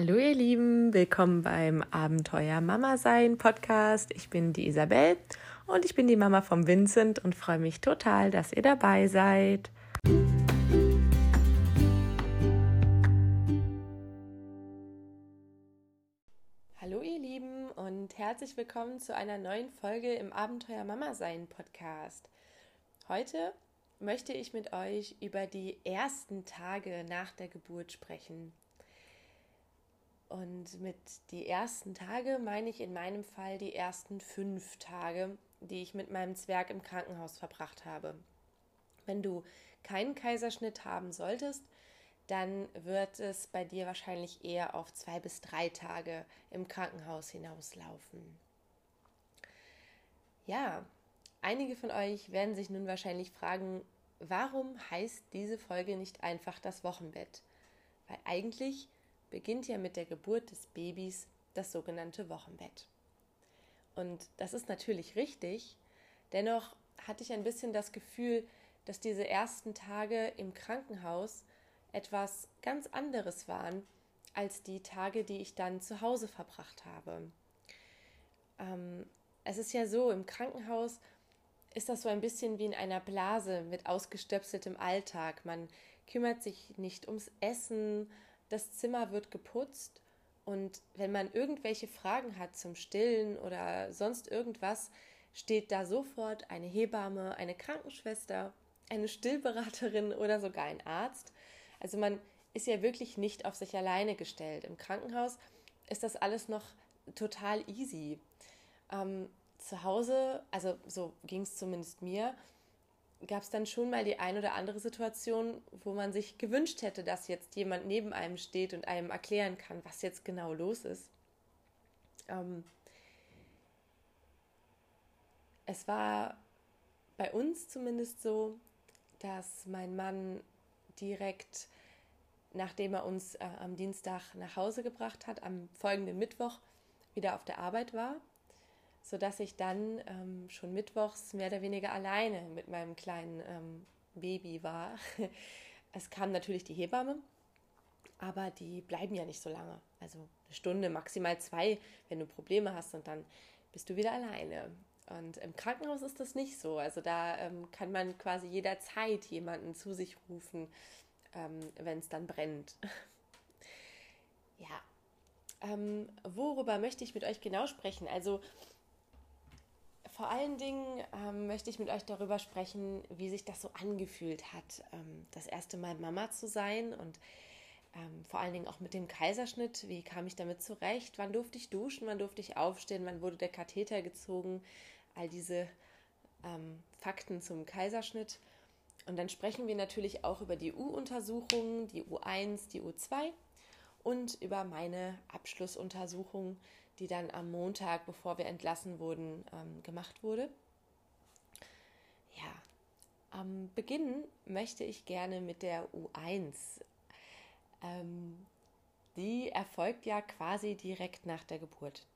Hallo ihr Lieben, willkommen beim Abenteuer Mama sein Podcast. Ich bin die Isabel und ich bin die Mama vom Vincent und freue mich total, dass ihr dabei seid. Hallo ihr Lieben und herzlich willkommen zu einer neuen Folge im Abenteuer Mama sein Podcast. Heute möchte ich mit euch über die ersten Tage nach der Geburt sprechen. Und mit die ersten Tage meine ich in meinem Fall die ersten fünf Tage, die ich mit meinem Zwerg im Krankenhaus verbracht habe. Wenn du keinen Kaiserschnitt haben solltest, dann wird es bei dir wahrscheinlich eher auf zwei bis drei Tage im Krankenhaus hinauslaufen. Ja, einige von euch werden sich nun wahrscheinlich fragen, warum heißt diese Folge nicht einfach das Wochenbett? Weil eigentlich beginnt ja mit der Geburt des Babys das sogenannte Wochenbett. Und das ist natürlich richtig, dennoch hatte ich ein bisschen das Gefühl, dass diese ersten Tage im Krankenhaus etwas ganz anderes waren als die Tage, die ich dann zu Hause verbracht habe. Ähm, es ist ja so, im Krankenhaus ist das so ein bisschen wie in einer Blase mit ausgestöpseltem Alltag. Man kümmert sich nicht ums Essen, das Zimmer wird geputzt und wenn man irgendwelche Fragen hat zum Stillen oder sonst irgendwas, steht da sofort eine Hebamme, eine Krankenschwester, eine Stillberaterin oder sogar ein Arzt. Also man ist ja wirklich nicht auf sich alleine gestellt. Im Krankenhaus ist das alles noch total easy. Ähm, zu Hause, also so ging es zumindest mir, gab es dann schon mal die ein oder andere Situation, wo man sich gewünscht hätte, dass jetzt jemand neben einem steht und einem erklären kann, was jetzt genau los ist. Ähm, es war bei uns zumindest so, dass mein Mann direkt, nachdem er uns äh, am Dienstag nach Hause gebracht hat, am folgenden Mittwoch wieder auf der Arbeit war sodass ich dann ähm, schon mittwochs mehr oder weniger alleine mit meinem kleinen ähm, Baby war. Es kam natürlich die Hebamme, aber die bleiben ja nicht so lange. Also eine Stunde, maximal zwei, wenn du Probleme hast und dann bist du wieder alleine. Und im Krankenhaus ist das nicht so. Also da ähm, kann man quasi jederzeit jemanden zu sich rufen, ähm, wenn es dann brennt. ja. Ähm, worüber möchte ich mit euch genau sprechen? Also vor allen Dingen ähm, möchte ich mit euch darüber sprechen, wie sich das so angefühlt hat, ähm, das erste Mal Mama zu sein und ähm, vor allen Dingen auch mit dem Kaiserschnitt. Wie kam ich damit zurecht? Wann durfte ich duschen? Wann durfte ich aufstehen? Wann wurde der Katheter gezogen? All diese ähm, Fakten zum Kaiserschnitt. Und dann sprechen wir natürlich auch über die U-Untersuchungen, die U1, die U2 und über meine Abschlussuntersuchung, die dann am Montag, bevor wir entlassen wurden, ähm, gemacht wurde. Ja, am Beginn möchte ich gerne mit der U1. Ähm, die erfolgt ja quasi direkt nach der Geburt.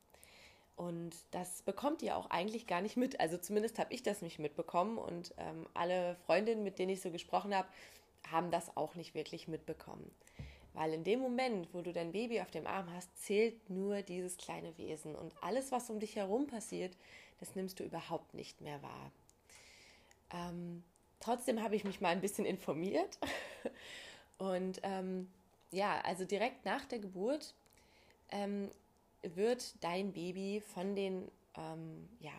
Und das bekommt ihr auch eigentlich gar nicht mit. Also zumindest habe ich das nicht mitbekommen und ähm, alle Freundinnen, mit denen ich so gesprochen habe, haben das auch nicht wirklich mitbekommen. Weil in dem Moment, wo du dein Baby auf dem Arm hast, zählt nur dieses kleine Wesen. Und alles, was um dich herum passiert, das nimmst du überhaupt nicht mehr wahr. Ähm, trotzdem habe ich mich mal ein bisschen informiert. Und ähm, ja, also direkt nach der Geburt ähm, wird dein Baby von den ähm, ja,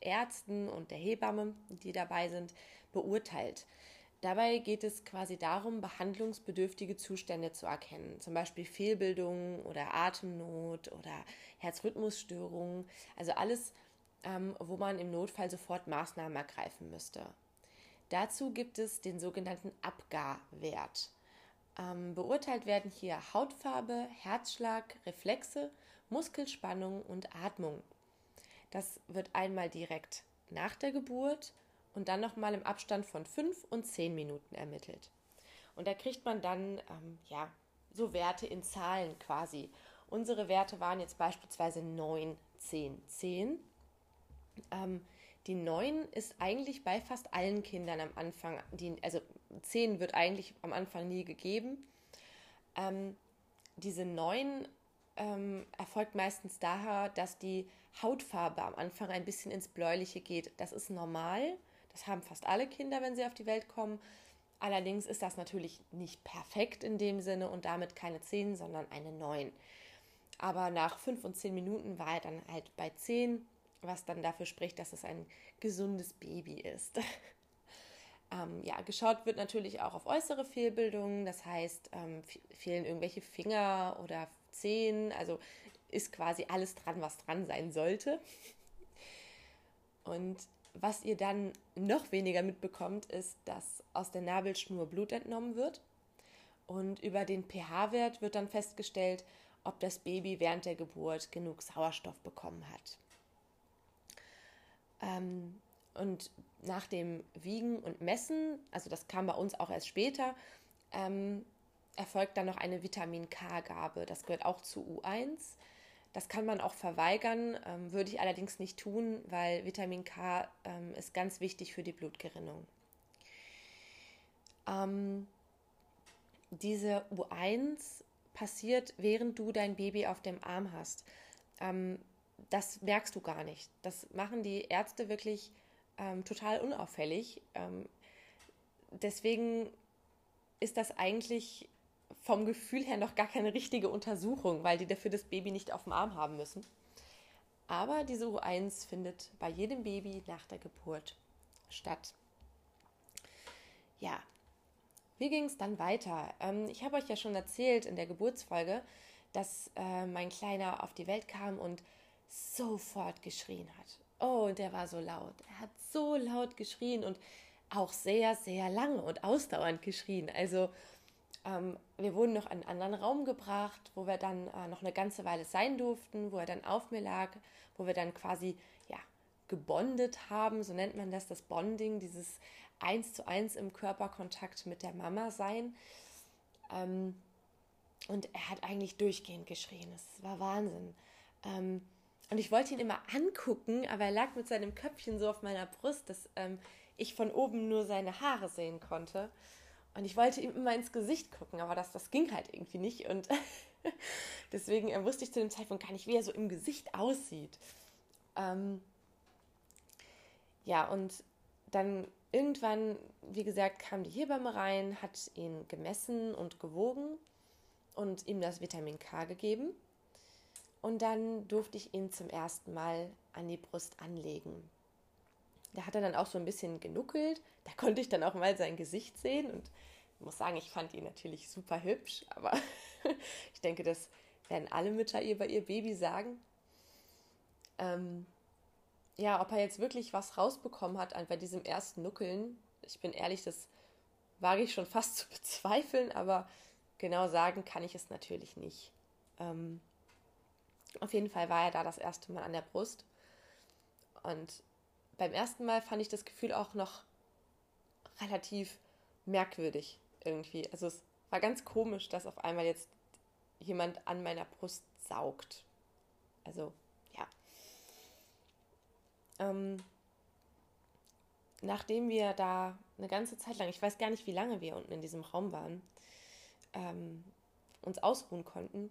Ärzten und der Hebamme, die dabei sind, beurteilt. Dabei geht es quasi darum, behandlungsbedürftige Zustände zu erkennen, zum Beispiel Fehlbildungen oder Atemnot oder Herzrhythmusstörungen, also alles, ähm, wo man im Notfall sofort Maßnahmen ergreifen müsste. Dazu gibt es den sogenannten Abgarwert. Ähm, beurteilt werden hier Hautfarbe, Herzschlag, Reflexe, Muskelspannung und Atmung. Das wird einmal direkt nach der Geburt und dann nochmal im Abstand von fünf und zehn Minuten ermittelt. Und da kriegt man dann ähm, ja so Werte in Zahlen quasi. Unsere Werte waren jetzt beispielsweise 9, 10, 10. Ähm, die 9 ist eigentlich bei fast allen Kindern am Anfang, die, also 10 wird eigentlich am Anfang nie gegeben. Ähm, diese neuen ähm, erfolgt meistens daher, dass die Hautfarbe am Anfang ein bisschen ins Bläuliche geht. Das ist normal. Das haben fast alle Kinder, wenn sie auf die Welt kommen. Allerdings ist das natürlich nicht perfekt in dem Sinne und damit keine 10, sondern eine 9. Aber nach 5 und 10 Minuten war er dann halt bei 10, was dann dafür spricht, dass es ein gesundes Baby ist. ähm, ja, geschaut wird natürlich auch auf äußere Fehlbildungen, das heißt, ähm, fehlen irgendwelche Finger oder Zehen, also ist quasi alles dran, was dran sein sollte. Und was ihr dann noch weniger mitbekommt, ist, dass aus der Nabelschnur Blut entnommen wird. Und über den pH-Wert wird dann festgestellt, ob das Baby während der Geburt genug Sauerstoff bekommen hat. Ähm, und nach dem Wiegen und Messen, also das kam bei uns auch erst später, ähm, erfolgt dann noch eine Vitamin K-Gabe. Das gehört auch zu U1. Das kann man auch verweigern, ähm, würde ich allerdings nicht tun, weil Vitamin K ähm, ist ganz wichtig für die Blutgerinnung. Ähm, diese U1 passiert, während du dein Baby auf dem Arm hast. Ähm, das merkst du gar nicht. Das machen die Ärzte wirklich ähm, total unauffällig. Ähm, deswegen ist das eigentlich vom Gefühl her noch gar keine richtige Untersuchung, weil die dafür das Baby nicht auf dem Arm haben müssen. Aber diese U1 findet bei jedem Baby nach der Geburt statt. Ja, wie ging es dann weiter? Ähm, ich habe euch ja schon erzählt in der Geburtsfolge, dass äh, mein Kleiner auf die Welt kam und sofort geschrien hat. Oh, und der war so laut. Er hat so laut geschrien und auch sehr, sehr lange und ausdauernd geschrien. Also ähm, wir wurden noch in einen anderen Raum gebracht, wo wir dann äh, noch eine ganze Weile sein durften, wo er dann auf mir lag, wo wir dann quasi ja gebondet haben, so nennt man das, das Bonding, dieses eins zu eins im Körperkontakt mit der Mama sein. Ähm, und er hat eigentlich durchgehend geschrien. Es war Wahnsinn. Ähm, und ich wollte ihn immer angucken, aber er lag mit seinem Köpfchen so auf meiner Brust, dass ähm, ich von oben nur seine Haare sehen konnte. Und ich wollte ihm immer ins Gesicht gucken, aber das, das ging halt irgendwie nicht. Und deswegen äh, wusste ich zu dem Zeitpunkt gar nicht, wie er so im Gesicht aussieht. Ähm, ja, und dann irgendwann, wie gesagt, kam die Hebamme rein, hat ihn gemessen und gewogen und ihm das Vitamin K gegeben. Und dann durfte ich ihn zum ersten Mal an die Brust anlegen. Da hat er dann auch so ein bisschen genuckelt. Da konnte ich dann auch mal sein Gesicht sehen. Und ich muss sagen, ich fand ihn natürlich super hübsch. Aber ich denke, das werden alle Mütter über ihr Baby sagen. Ähm, ja, ob er jetzt wirklich was rausbekommen hat bei diesem ersten Nuckeln, ich bin ehrlich, das wage ich schon fast zu bezweifeln, aber genau sagen kann ich es natürlich nicht. Ähm, auf jeden Fall war er da das erste Mal an der Brust. Und beim ersten Mal fand ich das Gefühl auch noch relativ merkwürdig irgendwie. Also es war ganz komisch, dass auf einmal jetzt jemand an meiner Brust saugt. Also ja. Ähm, nachdem wir da eine ganze Zeit lang, ich weiß gar nicht, wie lange wir unten in diesem Raum waren, ähm, uns ausruhen konnten,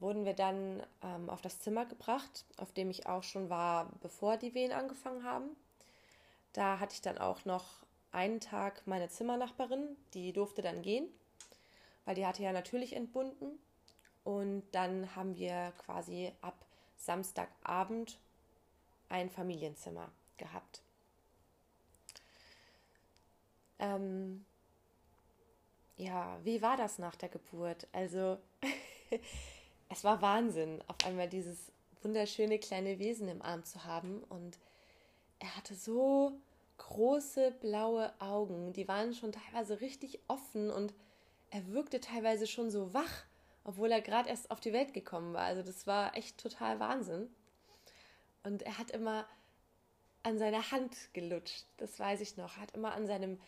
wurden wir dann ähm, auf das Zimmer gebracht, auf dem ich auch schon war, bevor die Wehen angefangen haben. Da hatte ich dann auch noch einen Tag meine Zimmernachbarin, die durfte dann gehen, weil die hatte ja natürlich entbunden. Und dann haben wir quasi ab Samstagabend ein Familienzimmer gehabt. Ähm, ja, wie war das nach der Geburt? Also es war Wahnsinn, auf einmal dieses wunderschöne kleine Wesen im Arm zu haben. Und er hatte so große blaue Augen, die waren schon teilweise richtig offen und er wirkte teilweise schon so wach, obwohl er gerade erst auf die Welt gekommen war. Also das war echt total Wahnsinn. Und er hat immer an seiner Hand gelutscht, das weiß ich noch. Er hat immer an seinem,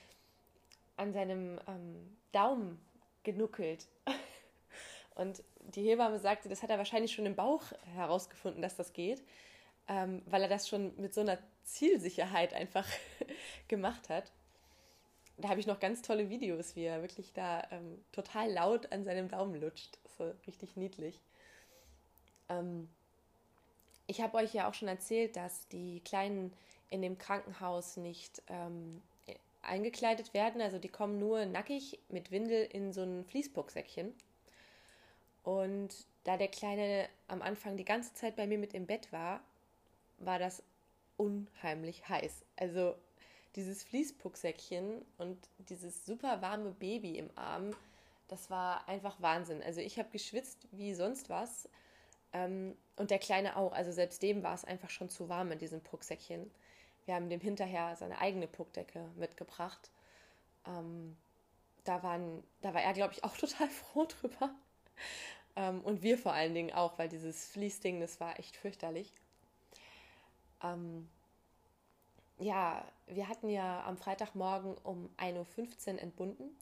an seinem ähm, Daumen genuckelt. Und die Hebamme sagte, das hat er wahrscheinlich schon im Bauch herausgefunden, dass das geht, ähm, weil er das schon mit so einer Zielsicherheit einfach gemacht hat. da habe ich noch ganz tolle Videos, wie er wirklich da ähm, total laut an seinem Daumen lutscht. Ist richtig niedlich. Ähm, ich habe euch ja auch schon erzählt, dass die Kleinen in dem Krankenhaus nicht ähm, eingekleidet werden. Also die kommen nur nackig mit Windel in so ein Fließpucksäckchen. Und da der Kleine am Anfang die ganze Zeit bei mir mit im Bett war, war das unheimlich heiß. Also dieses Fließpucksäckchen und dieses super warme Baby im Arm, das war einfach Wahnsinn. Also ich habe geschwitzt wie sonst was. Ähm, und der Kleine auch. Also selbst dem war es einfach schon zu warm in diesem Pucksäckchen. Wir haben dem hinterher seine eigene Puckdecke mitgebracht. Ähm, da, waren, da war er, glaube ich, auch total froh drüber. Ähm, und wir vor allen Dingen auch, weil dieses Fließding, das war echt fürchterlich. Ähm, ja, wir hatten ja am Freitagmorgen um 1.15 Uhr entbunden.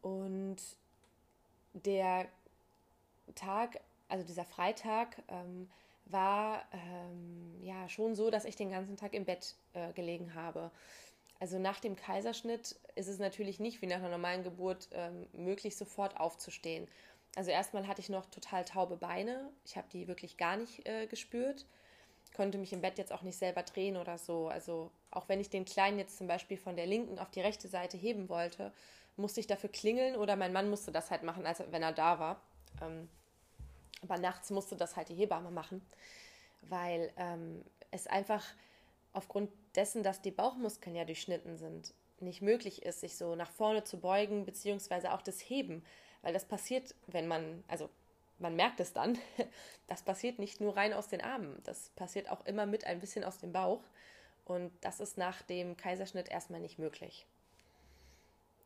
Und der Tag, also dieser Freitag, ähm, war ähm, ja schon so, dass ich den ganzen Tag im Bett äh, gelegen habe. Also nach dem Kaiserschnitt ist es natürlich nicht wie nach einer normalen Geburt ähm, möglich, sofort aufzustehen. Also erstmal hatte ich noch total taube Beine. Ich habe die wirklich gar nicht äh, gespürt. Konnte mich im Bett jetzt auch nicht selber drehen oder so. Also auch wenn ich den Kleinen jetzt zum Beispiel von der linken auf die rechte Seite heben wollte, musste ich dafür klingeln oder mein Mann musste das halt machen, als wenn er da war. Ähm, aber nachts musste das halt die Hebamme machen, weil ähm, es einfach aufgrund dessen, dass die Bauchmuskeln ja durchschnitten sind, nicht möglich ist, sich so nach vorne zu beugen, beziehungsweise auch das Heben, weil das passiert, wenn man, also man merkt es dann, das passiert nicht nur rein aus den Armen, das passiert auch immer mit ein bisschen aus dem Bauch und das ist nach dem Kaiserschnitt erstmal nicht möglich.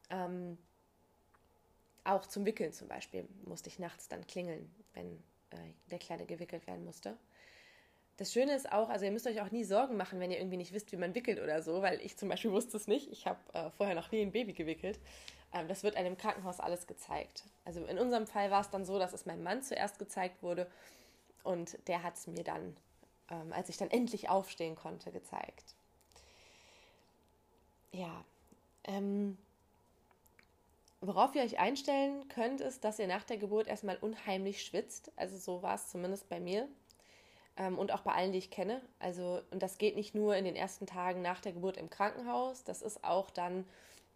Ähm, auch zum Wickeln zum Beispiel musste ich nachts dann klingeln, wenn äh, der Kleine gewickelt werden musste. Das Schöne ist auch, also ihr müsst euch auch nie Sorgen machen, wenn ihr irgendwie nicht wisst, wie man wickelt oder so, weil ich zum Beispiel wusste es nicht. Ich habe äh, vorher noch nie ein Baby gewickelt. Ähm, das wird einem im Krankenhaus alles gezeigt. Also in unserem Fall war es dann so, dass es meinem Mann zuerst gezeigt wurde und der hat es mir dann, ähm, als ich dann endlich aufstehen konnte, gezeigt. Ja, ähm, Worauf ihr euch einstellen könnt, ist, dass ihr nach der Geburt erstmal unheimlich schwitzt. Also so war es zumindest bei mir ähm, und auch bei allen, die ich kenne. Also und das geht nicht nur in den ersten Tagen nach der Geburt im Krankenhaus, das ist auch dann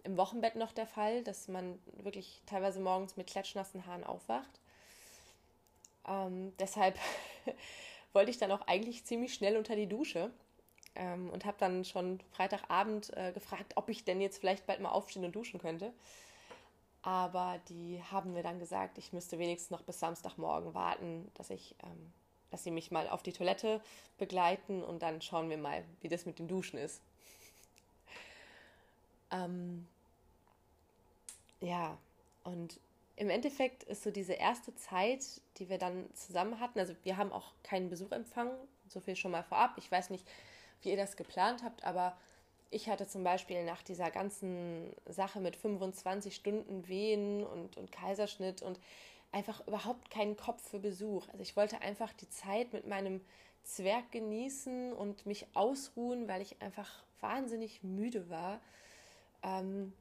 im Wochenbett noch der Fall, dass man wirklich teilweise morgens mit klatschnassen Haaren aufwacht. Ähm, deshalb wollte ich dann auch eigentlich ziemlich schnell unter die Dusche ähm, und habe dann schon Freitagabend äh, gefragt, ob ich denn jetzt vielleicht bald mal aufstehen und duschen könnte. Aber die haben mir dann gesagt, ich müsste wenigstens noch bis Samstagmorgen warten, dass ich, ähm, dass sie mich mal auf die Toilette begleiten und dann schauen wir mal, wie das mit den Duschen ist. Ähm, ja, und im Endeffekt ist so diese erste Zeit, die wir dann zusammen hatten, also wir haben auch keinen Besuch empfangen, so viel schon mal vorab. Ich weiß nicht, wie ihr das geplant habt, aber ich hatte zum Beispiel nach dieser ganzen Sache mit 25 Stunden Wehen und, und Kaiserschnitt und einfach überhaupt keinen Kopf für Besuch. Also ich wollte einfach die Zeit mit meinem Zwerg genießen und mich ausruhen, weil ich einfach wahnsinnig müde war. Ähm,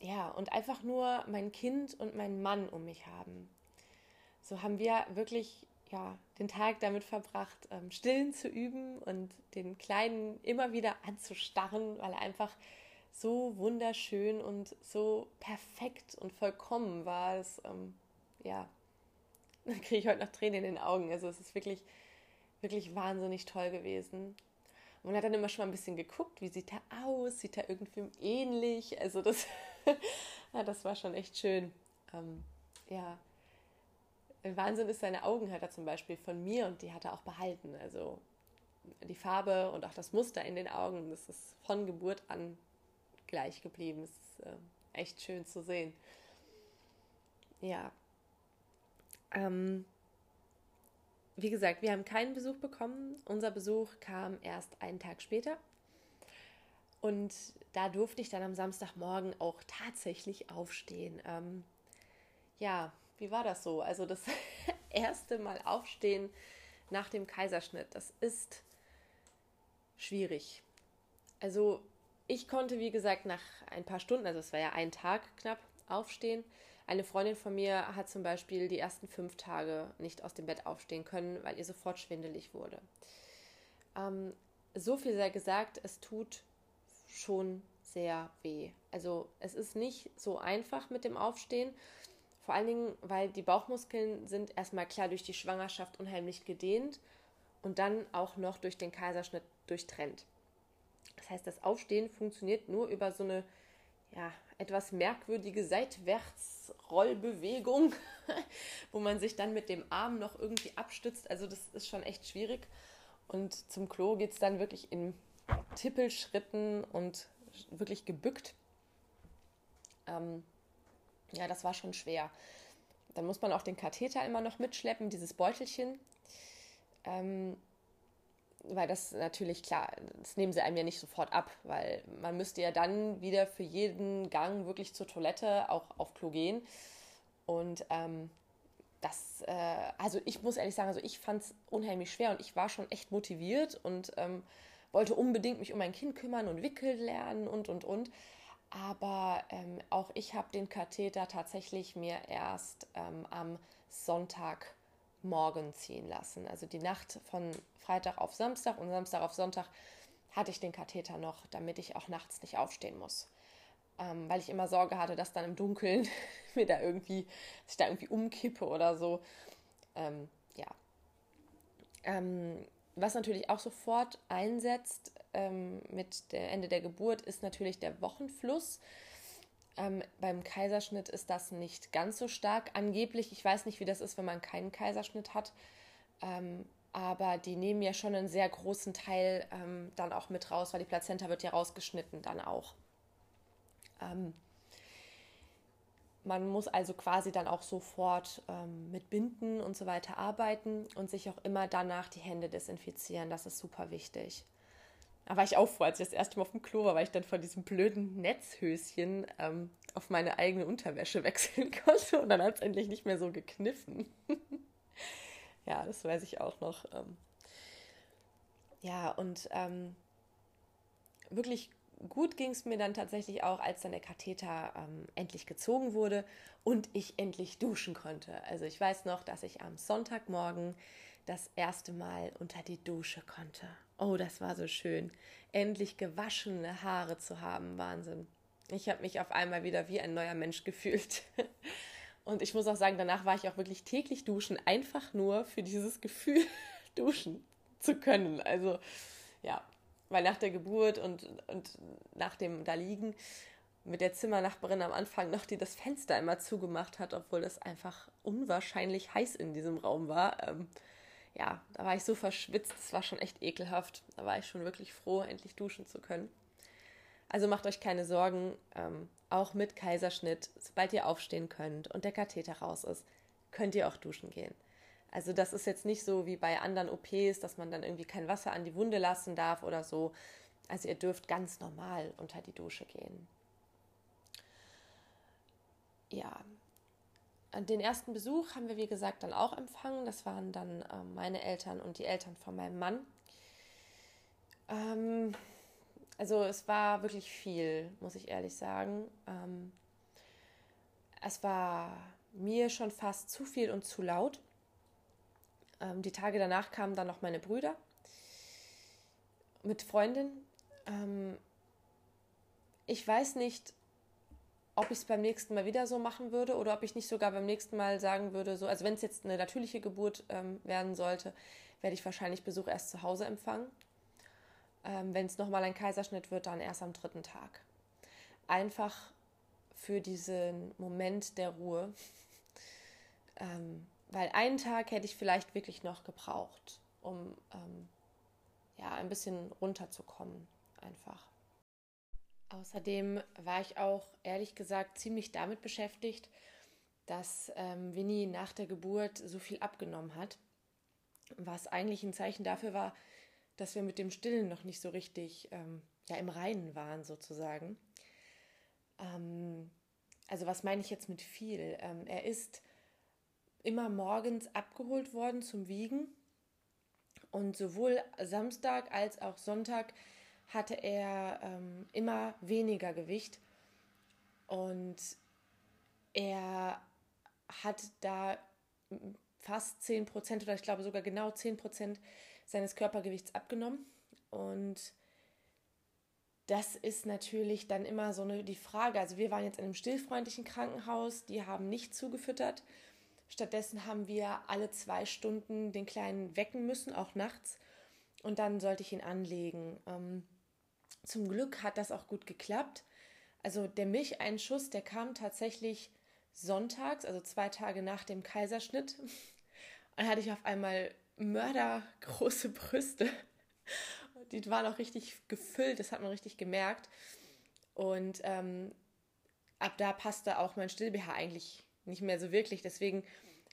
ja, und einfach nur mein Kind und mein Mann um mich haben. So haben wir wirklich ja, den Tag damit verbracht, ähm, Stillen zu üben und den Kleinen immer wieder anzustarren, weil er einfach so wunderschön und so perfekt und vollkommen war. Es, ähm, ja, da kriege ich heute noch Tränen in den Augen. Also es ist wirklich, wirklich wahnsinnig toll gewesen. Man hat dann immer schon mal ein bisschen geguckt, wie sieht er aus, sieht er irgendwie ähnlich. Also das, ja, das war schon echt schön. Ähm, ja, Wahnsinn ist, seine Augen hat er zum Beispiel von mir und die hat er auch behalten. Also die Farbe und auch das Muster in den Augen, das ist von Geburt an gleich geblieben. Das ist äh, echt schön zu sehen. Ja. Ähm, wie gesagt, wir haben keinen Besuch bekommen. Unser Besuch kam erst einen Tag später. Und da durfte ich dann am Samstagmorgen auch tatsächlich aufstehen. Ähm, ja, wie war das so? Also das erste Mal aufstehen nach dem Kaiserschnitt, das ist schwierig. Also ich konnte, wie gesagt, nach ein paar Stunden, also es war ja ein Tag knapp, aufstehen. Eine Freundin von mir hat zum Beispiel die ersten fünf Tage nicht aus dem Bett aufstehen können, weil ihr sofort schwindelig wurde. Ähm, so viel sei gesagt, es tut schon sehr weh. Also es ist nicht so einfach mit dem Aufstehen. Vor allen Dingen, weil die Bauchmuskeln sind erstmal klar durch die Schwangerschaft unheimlich gedehnt und dann auch noch durch den Kaiserschnitt durchtrennt. Das heißt, das Aufstehen funktioniert nur über so eine ja, etwas merkwürdige Seitwärtsrollbewegung, wo man sich dann mit dem Arm noch irgendwie abstützt. Also das ist schon echt schwierig. Und zum Klo geht es dann wirklich in Tippelschritten und wirklich gebückt. Ähm, ja, das war schon schwer. Dann muss man auch den Katheter immer noch mitschleppen, dieses Beutelchen. Ähm, weil das natürlich klar, das nehmen sie einem ja nicht sofort ab, weil man müsste ja dann wieder für jeden Gang wirklich zur Toilette auch auf Klo gehen. Und ähm, das, äh, also ich muss ehrlich sagen, also ich fand es unheimlich schwer und ich war schon echt motiviert und ähm, wollte unbedingt mich um mein Kind kümmern und wickeln lernen und und und. Aber ähm, auch ich habe den Katheter tatsächlich mir erst ähm, am Sonntagmorgen ziehen lassen. Also die Nacht von Freitag auf Samstag und Samstag auf Sonntag hatte ich den Katheter noch, damit ich auch nachts nicht aufstehen muss. Ähm, weil ich immer Sorge hatte, dass dann im Dunkeln mir da irgendwie, dass ich da irgendwie umkippe oder so. Ähm, ja. Ähm, was natürlich auch sofort einsetzt ähm, mit dem Ende der Geburt, ist natürlich der Wochenfluss. Ähm, beim Kaiserschnitt ist das nicht ganz so stark. Angeblich, ich weiß nicht, wie das ist, wenn man keinen Kaiserschnitt hat, ähm, aber die nehmen ja schon einen sehr großen Teil ähm, dann auch mit raus, weil die Plazenta wird ja rausgeschnitten dann auch. Ähm, man muss also quasi dann auch sofort ähm, mit Binden und so weiter arbeiten und sich auch immer danach die Hände desinfizieren. Das ist super wichtig. Da war ich auch froh, als ich das erste Mal auf dem Klo war, weil ich dann von diesem blöden Netzhöschen ähm, auf meine eigene Unterwäsche wechseln konnte und dann hat es endlich nicht mehr so gekniffen. ja, das weiß ich auch noch. Ähm. ja, und ähm, wirklich gut ging es mir dann tatsächlich auch, als dann der Katheter ähm, endlich gezogen wurde und ich endlich duschen konnte. Also ich weiß noch, dass ich am Sonntagmorgen das erste Mal unter die Dusche konnte. Oh, das war so schön. Endlich gewaschene Haare zu haben. Wahnsinn. Ich habe mich auf einmal wieder wie ein neuer Mensch gefühlt. Und ich muss auch sagen, danach war ich auch wirklich täglich duschen, einfach nur für dieses Gefühl, duschen zu können. Also ja, weil nach der Geburt und, und nach dem Daliegen mit der Zimmernachbarin am Anfang noch, die das Fenster immer zugemacht hat, obwohl das einfach unwahrscheinlich heiß in diesem Raum war. Ähm, ja, da war ich so verschwitzt, das war schon echt ekelhaft. Da war ich schon wirklich froh, endlich duschen zu können. Also macht euch keine Sorgen, ähm, auch mit Kaiserschnitt, sobald ihr aufstehen könnt und der Katheter raus ist, könnt ihr auch duschen gehen. Also das ist jetzt nicht so wie bei anderen OPs, dass man dann irgendwie kein Wasser an die Wunde lassen darf oder so. Also ihr dürft ganz normal unter die Dusche gehen. Ja, den ersten Besuch haben wir, wie gesagt, dann auch empfangen. Das waren dann äh, meine Eltern und die Eltern von meinem Mann. Ähm, also es war wirklich viel, muss ich ehrlich sagen. Ähm, es war mir schon fast zu viel und zu laut. Ähm, die Tage danach kamen dann noch meine Brüder mit Freundin. Ähm, ich weiß nicht, ob ich es beim nächsten Mal wieder so machen würde oder ob ich nicht sogar beim nächsten Mal sagen würde, so, also wenn es jetzt eine natürliche Geburt ähm, werden sollte, werde ich wahrscheinlich Besuch erst zu Hause empfangen. Ähm, wenn es nochmal ein Kaiserschnitt wird, dann erst am dritten Tag. Einfach für diesen Moment der Ruhe. ähm, weil einen Tag hätte ich vielleicht wirklich noch gebraucht, um ähm, ja ein bisschen runterzukommen, einfach. Außerdem war ich auch ehrlich gesagt ziemlich damit beschäftigt, dass ähm, Winnie nach der Geburt so viel abgenommen hat, was eigentlich ein Zeichen dafür war, dass wir mit dem Stillen noch nicht so richtig ähm, ja im Reinen waren sozusagen. Ähm, also was meine ich jetzt mit viel? Ähm, er ist immer morgens abgeholt worden zum Wiegen. Und sowohl Samstag als auch Sonntag hatte er ähm, immer weniger Gewicht und er hat da fast 10 Prozent oder ich glaube sogar genau 10 Prozent seines Körpergewichts abgenommen. Und das ist natürlich dann immer so eine, die Frage. Also wir waren jetzt in einem stillfreundlichen Krankenhaus, die haben nicht zugefüttert. Stattdessen haben wir alle zwei Stunden den Kleinen wecken müssen, auch nachts. Und dann sollte ich ihn anlegen. Ähm, zum Glück hat das auch gut geklappt. Also der Milcheinschuss, der kam tatsächlich sonntags, also zwei Tage nach dem Kaiserschnitt. Und hatte ich auf einmal mördergroße Brüste. Die waren auch richtig gefüllt, das hat man richtig gemerkt. Und ähm, ab da passte auch mein Still-BH eigentlich nicht mehr so wirklich. Deswegen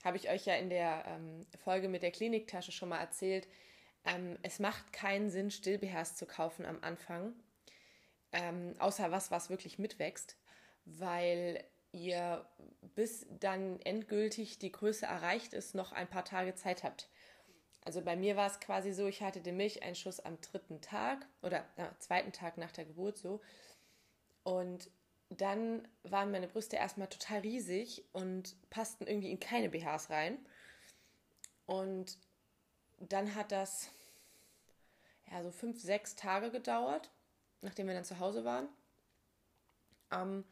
habe ich euch ja in der ähm, Folge mit der Kliniktasche schon mal erzählt, ähm, es macht keinen Sinn, Still-BHs zu kaufen am Anfang, ähm, außer was, was wirklich mitwächst, weil ihr bis dann endgültig die Größe erreicht ist, noch ein paar Tage Zeit habt. Also bei mir war es quasi so, ich hatte den Milcheinschuss am dritten Tag oder äh, zweiten Tag nach der Geburt so. Und dann waren meine Brüste erstmal total riesig und passten irgendwie in keine BHs rein. Und dann hat das ja so fünf, sechs Tage gedauert, nachdem wir dann zu Hause waren. Ähm,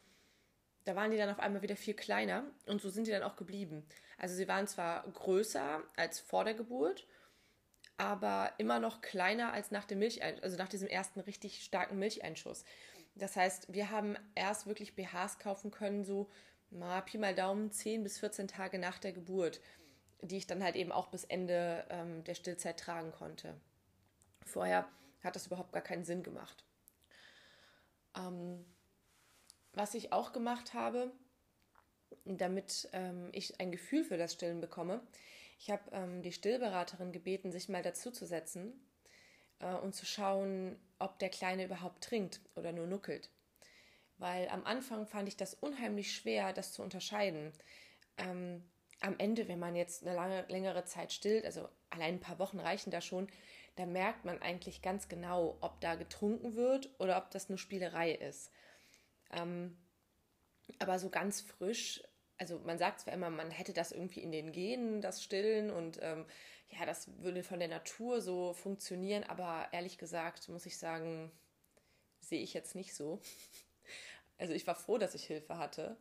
da waren die dann auf einmal wieder viel kleiner und so sind die dann auch geblieben. Also sie waren zwar größer als vor der Geburt, aber immer noch kleiner als nach dem Milcheinschuss, also nach diesem ersten richtig starken Milcheinschuss. Das heißt, wir haben erst wirklich BHs kaufen können, so mal Pi mal Daumen 10 bis 14 Tage nach der Geburt, die ich dann halt eben auch bis Ende ähm, der Stillzeit tragen konnte. Vorher hat das überhaupt gar keinen Sinn gemacht. Ähm, was ich auch gemacht habe, damit ähm, ich ein Gefühl für das Stillen bekomme, ich habe ähm, die Stillberaterin gebeten, sich mal dazu zu setzen äh, und zu schauen, ob der Kleine überhaupt trinkt oder nur nuckelt. Weil am Anfang fand ich das unheimlich schwer, das zu unterscheiden. Ähm, am Ende, wenn man jetzt eine lange, längere Zeit stillt, also allein ein paar Wochen reichen da schon, da merkt man eigentlich ganz genau, ob da getrunken wird oder ob das nur Spielerei ist. Ähm, aber so ganz frisch, also man sagt zwar immer, man hätte das irgendwie in den Genen, das Stillen und ähm, ja, das würde von der Natur so funktionieren, aber ehrlich gesagt muss ich sagen, sehe ich jetzt nicht so. Also ich war froh, dass ich Hilfe hatte.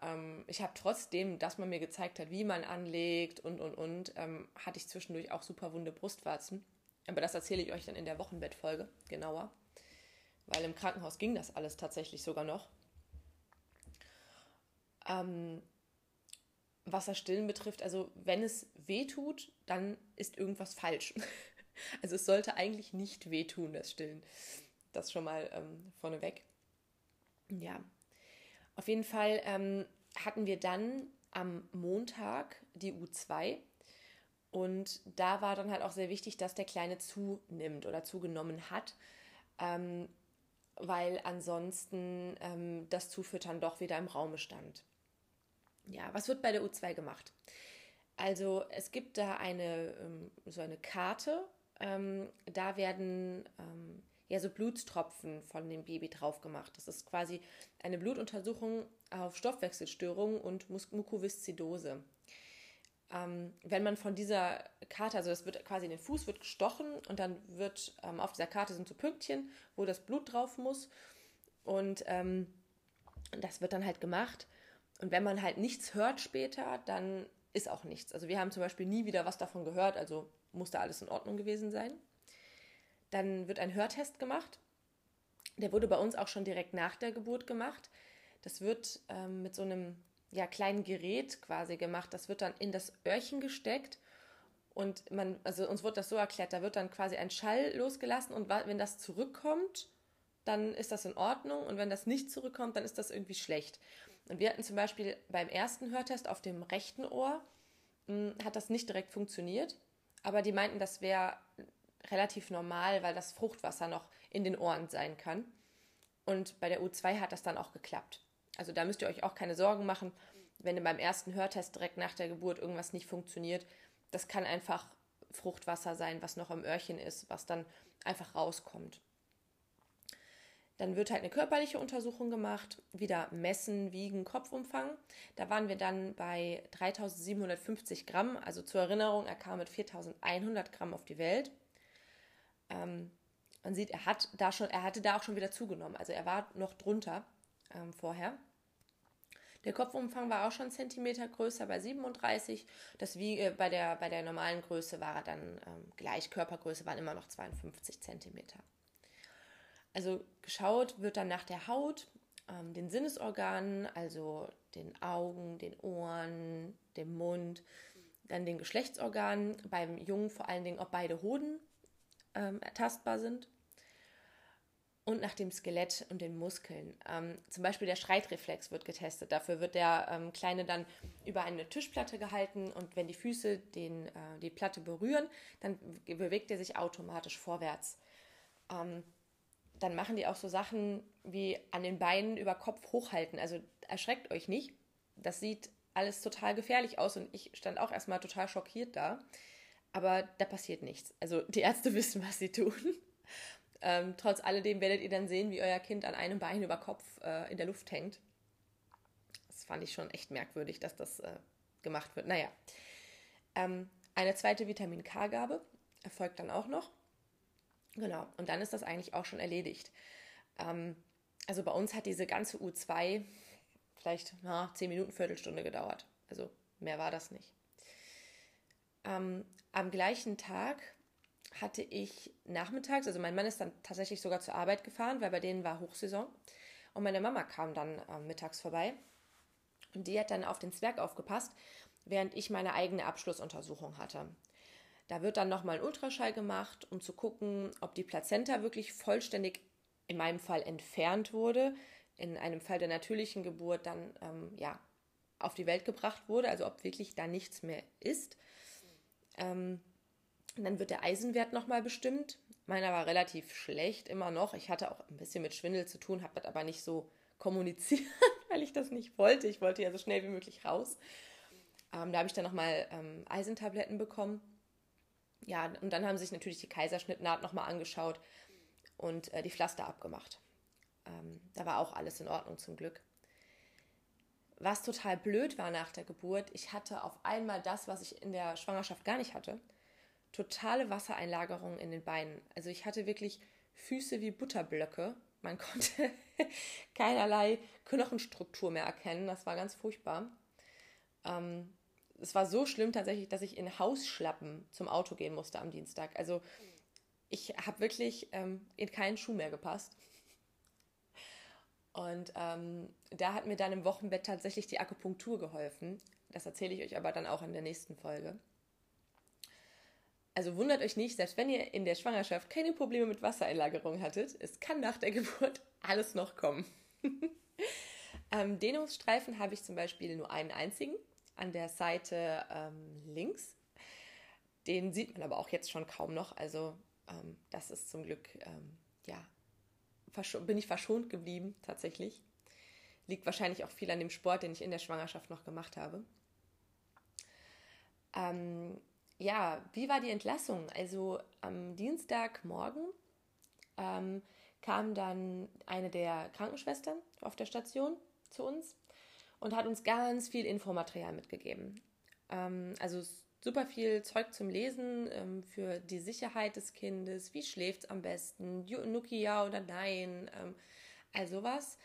Ähm, ich habe trotzdem, dass man mir gezeigt hat, wie man anlegt und und und, ähm, hatte ich zwischendurch auch super wunde Brustwarzen. Aber das erzähle ich euch dann in der Wochenbettfolge genauer weil im Krankenhaus ging das alles tatsächlich sogar noch. Ähm, was das Stillen betrifft, also wenn es weh tut, dann ist irgendwas falsch. also es sollte eigentlich nicht wehtun, das Stillen. Das schon mal ähm, vorneweg. Ja, auf jeden Fall ähm, hatten wir dann am Montag die U2 und da war dann halt auch sehr wichtig, dass der Kleine zunimmt oder zugenommen hat. Ähm, weil ansonsten ähm, das Zufüttern doch wieder im Raume stand. Ja, was wird bei der U2 gemacht? Also es gibt da eine ähm, so eine Karte, ähm, da werden ähm, ja so Blutstropfen von dem Baby drauf gemacht. Das ist quasi eine Blutuntersuchung auf Stoffwechselstörungen und Mukoviszidose ähm, wenn man von dieser Karte, also das wird quasi in den Fuß wird gestochen und dann wird ähm, auf dieser Karte sind so Pünktchen, wo das Blut drauf muss und ähm, das wird dann halt gemacht. Und wenn man halt nichts hört später, dann ist auch nichts. Also wir haben zum Beispiel nie wieder was davon gehört, also muss da alles in Ordnung gewesen sein. Dann wird ein Hörtest gemacht. Der wurde bei uns auch schon direkt nach der Geburt gemacht. Das wird ähm, mit so einem ja, kleinen Gerät quasi gemacht. Das wird dann in das Öhrchen gesteckt und man, also uns wird das so erklärt, da wird dann quasi ein Schall losgelassen und wenn das zurückkommt, dann ist das in Ordnung und wenn das nicht zurückkommt, dann ist das irgendwie schlecht. Und wir hatten zum Beispiel beim ersten Hörtest auf dem rechten Ohr, mh, hm, hat das nicht direkt funktioniert, aber die meinten, das wäre relativ normal, weil das Fruchtwasser noch in den Ohren sein kann. Und bei der U2 hat das dann auch geklappt. Also da müsst ihr euch auch keine Sorgen machen, wenn beim ersten Hörtest direkt nach der Geburt irgendwas nicht funktioniert. Das kann einfach Fruchtwasser sein, was noch im Öhrchen ist, was dann einfach rauskommt. Dann wird halt eine körperliche Untersuchung gemacht, wieder messen, wiegen, Kopfumfang. Da waren wir dann bei 3750 Gramm. Also zur Erinnerung, er kam mit 4100 Gramm auf die Welt. Ähm, man sieht, er hat da schon, er hatte da auch schon wieder zugenommen. Also er war noch drunter ähm, vorher. Der Kopfumfang war auch schon Zentimeter größer bei 37. Das wie äh, bei der, bei der normalen Größe war er dann ähm, gleich. Körpergröße waren immer noch 52 Zentimeter. Also geschaut wird dann nach der Haut, ähm, den Sinnesorganen, also den Augen, den Ohren, dem Mund, dann den Geschlechtsorganen. Beim Jungen vor allen Dingen, ob beide Hoden ähm, ertastbar sind und nach dem Skelett und den Muskeln. Ähm, zum Beispiel der Schreitreflex wird getestet. Dafür wird der ähm, Kleine dann über eine Tischplatte gehalten und wenn die Füße den, äh, die Platte berühren, dann bewegt er sich automatisch vorwärts. Ähm, dann machen die auch so Sachen wie an den Beinen über Kopf hochhalten. Also erschreckt euch nicht. Das sieht alles total gefährlich aus und ich stand auch erstmal total schockiert da. Aber da passiert nichts. Also die Ärzte wissen, was sie tun. Ähm, trotz alledem werdet ihr dann sehen, wie euer Kind an einem Bein über Kopf äh, in der Luft hängt. Das fand ich schon echt merkwürdig, dass das äh, gemacht wird. Naja. Ähm, eine zweite Vitamin K-Gabe erfolgt dann auch noch. Genau, und dann ist das eigentlich auch schon erledigt. Ähm, also bei uns hat diese ganze U2 vielleicht na, 10 Minuten, Viertelstunde gedauert. Also mehr war das nicht. Ähm, am gleichen Tag hatte ich nachmittags, also mein Mann ist dann tatsächlich sogar zur Arbeit gefahren, weil bei denen war Hochsaison. Und meine Mama kam dann äh, mittags vorbei. Und die hat dann auf den Zwerg aufgepasst, während ich meine eigene Abschlussuntersuchung hatte. Da wird dann nochmal ein Ultraschall gemacht, um zu gucken, ob die Plazenta wirklich vollständig in meinem Fall entfernt wurde, in einem Fall der natürlichen Geburt dann ähm, ja, auf die Welt gebracht wurde, also ob wirklich da nichts mehr ist. Ähm, dann wird der Eisenwert nochmal bestimmt. Meiner war relativ schlecht, immer noch. Ich hatte auch ein bisschen mit Schwindel zu tun, habe das aber nicht so kommuniziert, weil ich das nicht wollte. Ich wollte ja so schnell wie möglich raus. Ähm, da habe ich dann nochmal ähm, Eisentabletten bekommen. Ja, und dann haben sich natürlich die Kaiserschnittnaht nochmal angeschaut und äh, die Pflaster abgemacht. Ähm, da war auch alles in Ordnung zum Glück. Was total blöd war nach der Geburt, ich hatte auf einmal das, was ich in der Schwangerschaft gar nicht hatte totale Wassereinlagerung in den Beinen. Also ich hatte wirklich Füße wie Butterblöcke. Man konnte keinerlei Knochenstruktur mehr erkennen. Das war ganz furchtbar. Ähm, es war so schlimm tatsächlich, dass ich in Hausschlappen zum Auto gehen musste am Dienstag. Also ich habe wirklich ähm, in keinen Schuh mehr gepasst. Und ähm, da hat mir dann im Wochenbett tatsächlich die Akupunktur geholfen. Das erzähle ich euch aber dann auch in der nächsten Folge. Also wundert euch nicht, selbst wenn ihr in der Schwangerschaft keine Probleme mit Wassereinlagerung hattet, es kann nach der Geburt alles noch kommen. ähm, Dehnungsstreifen habe ich zum Beispiel nur einen einzigen an der Seite ähm, links. Den sieht man aber auch jetzt schon kaum noch. Also ähm, das ist zum Glück, ähm, ja, bin ich verschont geblieben tatsächlich. Liegt wahrscheinlich auch viel an dem Sport, den ich in der Schwangerschaft noch gemacht habe. Ähm, ja, wie war die Entlassung? Also am Dienstagmorgen ähm, kam dann eine der Krankenschwestern auf der Station zu uns und hat uns ganz viel Infomaterial mitgegeben. Ähm, also super viel Zeug zum Lesen ähm, für die Sicherheit des Kindes, wie schläft es am besten, Nuki ja oder nein, ähm, all sowas.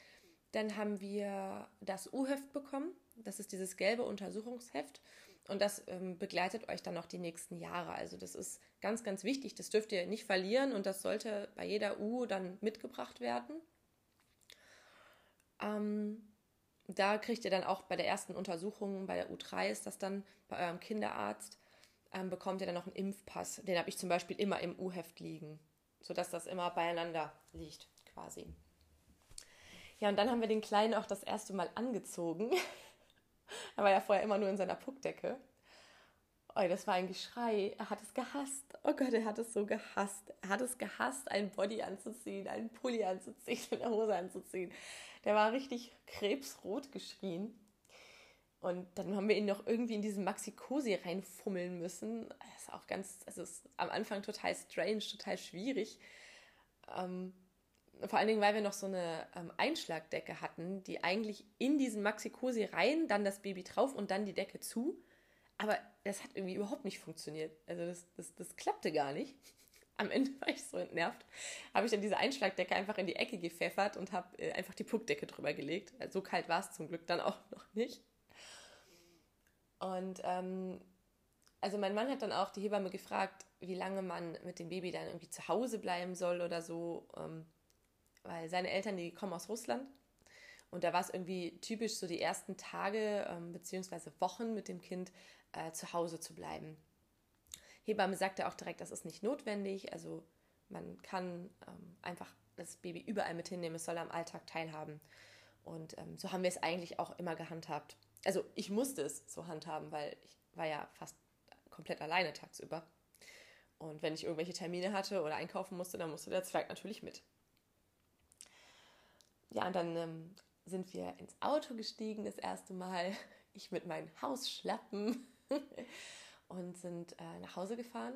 Dann haben wir das U-Heft bekommen, das ist dieses gelbe Untersuchungsheft und das ähm, begleitet euch dann noch die nächsten Jahre. Also das ist ganz, ganz wichtig. Das dürft ihr nicht verlieren und das sollte bei jeder U dann mitgebracht werden. Ähm, da kriegt ihr dann auch bei der ersten Untersuchung, bei der U3 ist das dann bei eurem Kinderarzt, ähm, bekommt ihr dann noch einen Impfpass. Den habe ich zum Beispiel immer im U-Heft liegen, sodass das immer beieinander liegt quasi. Ja, und dann haben wir den Kleinen auch das erste Mal angezogen. Er war ja vorher immer nur in seiner Puckdecke. Oh, das war ein Geschrei. Er hat es gehasst. Oh Gott, er hat es so gehasst. Er hat es gehasst, einen Body anzuziehen, einen Pulli anzuziehen, eine Hose anzuziehen. Der war richtig krebsrot geschrien. Und dann haben wir ihn noch irgendwie in diesen Maxi Cosi reinfummeln müssen. Das ist auch ganz, also ist am Anfang total strange, total schwierig. Ähm, vor allen Dingen, weil wir noch so eine ähm, Einschlagdecke hatten, die eigentlich in diesen Maxi-Cosi rein, dann das Baby drauf und dann die Decke zu. Aber das hat irgendwie überhaupt nicht funktioniert. Also das, das, das klappte gar nicht. Am Ende war ich so entnervt, habe ich dann diese Einschlagdecke einfach in die Ecke gepfeffert und habe äh, einfach die Puckdecke drüber gelegt. Also so kalt war es zum Glück dann auch noch nicht. Und ähm, also mein Mann hat dann auch die Hebamme gefragt, wie lange man mit dem Baby dann irgendwie zu Hause bleiben soll oder so, ähm, weil seine Eltern, die kommen aus Russland und da war es irgendwie typisch, so die ersten Tage ähm, bzw. Wochen mit dem Kind äh, zu Hause zu bleiben. Hebamme sagte auch direkt, das ist nicht notwendig, also man kann ähm, einfach das Baby überall mit hinnehmen, es soll am Alltag teilhaben. Und ähm, so haben wir es eigentlich auch immer gehandhabt. Also ich musste es so handhaben, weil ich war ja fast komplett alleine tagsüber. Und wenn ich irgendwelche Termine hatte oder einkaufen musste, dann musste der Zwerg natürlich mit. Ja, und dann ähm, sind wir ins Auto gestiegen das erste Mal. Ich mit meinen Hausschlappen und sind äh, nach Hause gefahren.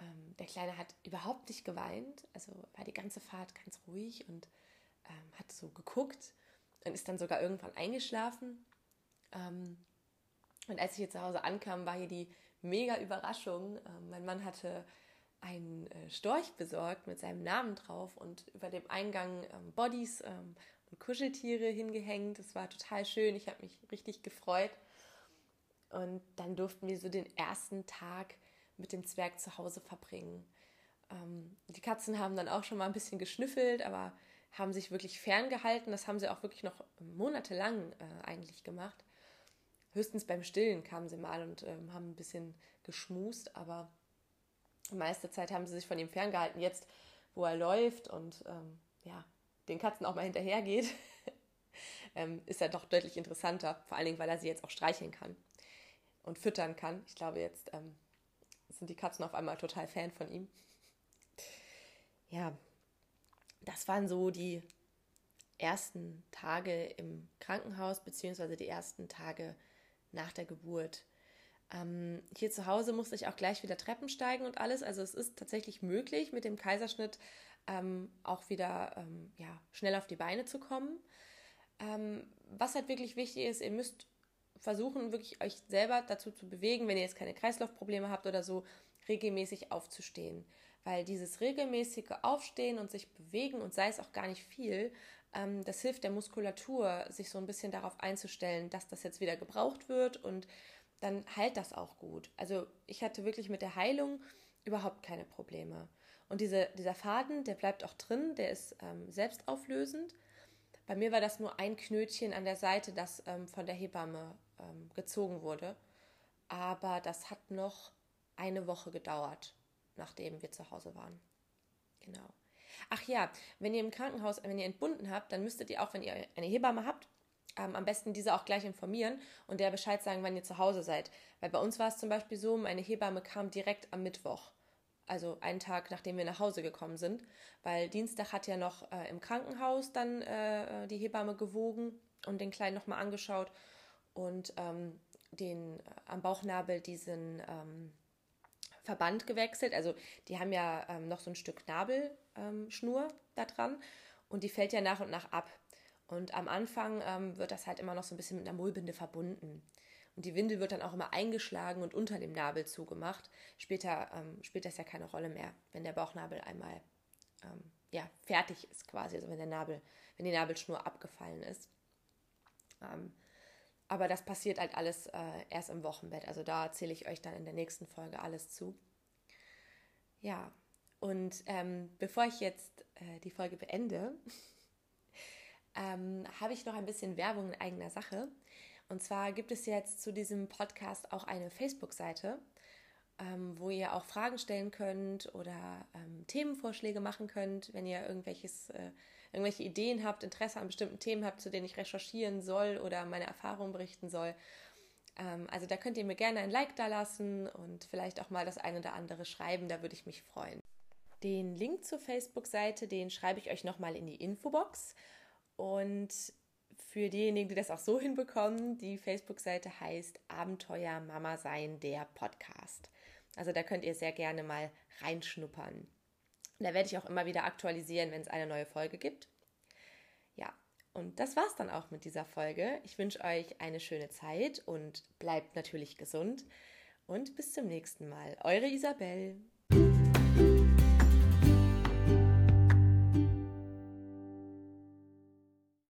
Ähm, der Kleine hat überhaupt nicht geweint, also war die ganze Fahrt ganz ruhig und ähm, hat so geguckt und ist dann sogar irgendwann eingeschlafen. Ähm, und als ich hier zu Hause ankam, war hier die mega Überraschung. Ähm, mein Mann hatte einen äh, Storch besorgt mit seinem Namen drauf und über dem Eingang ähm, Bodies ähm, und Kuscheltiere hingehängt. Das war total schön. Ich habe mich richtig gefreut. Und dann durften wir so den ersten Tag mit dem Zwerg zu Hause verbringen. Ähm, die Katzen haben dann auch schon mal ein bisschen geschnüffelt, aber haben sich wirklich ferngehalten. Das haben sie auch wirklich noch monatelang äh, eigentlich gemacht höchstens beim Stillen kamen sie mal und ähm, haben ein bisschen geschmust, aber die meiste Zeit haben sie sich von ihm ferngehalten. Jetzt, wo er läuft und ähm, ja, den Katzen auch mal hinterhergeht, ähm, ist er doch deutlich interessanter. Vor allen Dingen, weil er sie jetzt auch streicheln kann und füttern kann. Ich glaube, jetzt ähm, sind die Katzen auf einmal total Fan von ihm. Ja, das waren so die ersten Tage im Krankenhaus, beziehungsweise die ersten Tage nach der Geburt. Ähm, hier zu Hause musste ich auch gleich wieder Treppen steigen und alles. Also es ist tatsächlich möglich, mit dem Kaiserschnitt ähm, auch wieder ähm, ja, schnell auf die Beine zu kommen. Ähm, was halt wirklich wichtig ist, ihr müsst versuchen, wirklich euch selber dazu zu bewegen, wenn ihr jetzt keine Kreislaufprobleme habt oder so, regelmäßig aufzustehen. Weil dieses regelmäßige Aufstehen und sich bewegen und sei es auch gar nicht viel, ähm, das hilft der Muskulatur, sich so ein bisschen darauf einzustellen, dass das jetzt wieder gebraucht wird und dann heilt das auch gut. Also ich hatte wirklich mit der Heilung überhaupt keine Probleme. Und diese, dieser Faden, der bleibt auch drin, der ist ähm, selbstauflösend. Bei mir war das nur ein Knötchen an der Seite, das ähm, von der Hebamme ähm, gezogen wurde. Aber das hat noch eine Woche gedauert, nachdem wir zu Hause waren. Genau. Ach ja, wenn ihr im Krankenhaus, wenn ihr entbunden habt, dann müsstet ihr auch, wenn ihr eine Hebamme habt, ähm, am besten diese auch gleich informieren und der Bescheid sagen, wann ihr zu Hause seid. Weil bei uns war es zum Beispiel so, meine Hebamme kam direkt am Mittwoch. Also einen Tag, nachdem wir nach Hause gekommen sind. Weil Dienstag hat ja noch äh, im Krankenhaus dann äh, die Hebamme gewogen und den Kleinen nochmal angeschaut und ähm, den äh, am Bauchnabel diesen ähm, Verband gewechselt. Also die haben ja ähm, noch so ein Stück Nabelschnur ähm, da dran und die fällt ja nach und nach ab. Und am Anfang ähm, wird das halt immer noch so ein bisschen mit einer Mullbinde verbunden. Und die Windel wird dann auch immer eingeschlagen und unter dem Nabel zugemacht. Später ähm, spielt das ja keine Rolle mehr, wenn der Bauchnabel einmal ähm, ja, fertig ist quasi, also wenn der Nabel, wenn die Nabelschnur abgefallen ist. Ähm, aber das passiert halt alles äh, erst im Wochenbett. Also da erzähle ich euch dann in der nächsten Folge alles zu. Ja, und ähm, bevor ich jetzt äh, die Folge beende, ähm, habe ich noch ein bisschen Werbung in eigener Sache. Und zwar gibt es jetzt zu diesem Podcast auch eine Facebook-Seite, ähm, wo ihr auch Fragen stellen könnt oder ähm, Themenvorschläge machen könnt, wenn ihr irgendwelches äh, irgendwelche Ideen habt, Interesse an bestimmten Themen habt, zu denen ich recherchieren soll oder meine Erfahrungen berichten soll. Ähm, also da könnt ihr mir gerne ein Like da lassen und vielleicht auch mal das eine oder andere schreiben, da würde ich mich freuen. Den Link zur Facebook-Seite, den schreibe ich euch nochmal in die Infobox. Und für diejenigen, die das auch so hinbekommen, die Facebook-Seite heißt Abenteuer Mama sein, der Podcast. Also da könnt ihr sehr gerne mal reinschnuppern. Da werde ich auch immer wieder aktualisieren, wenn es eine neue Folge gibt. Ja, und das war's dann auch mit dieser Folge. Ich wünsche euch eine schöne Zeit und bleibt natürlich gesund. Und bis zum nächsten Mal. Eure Isabel.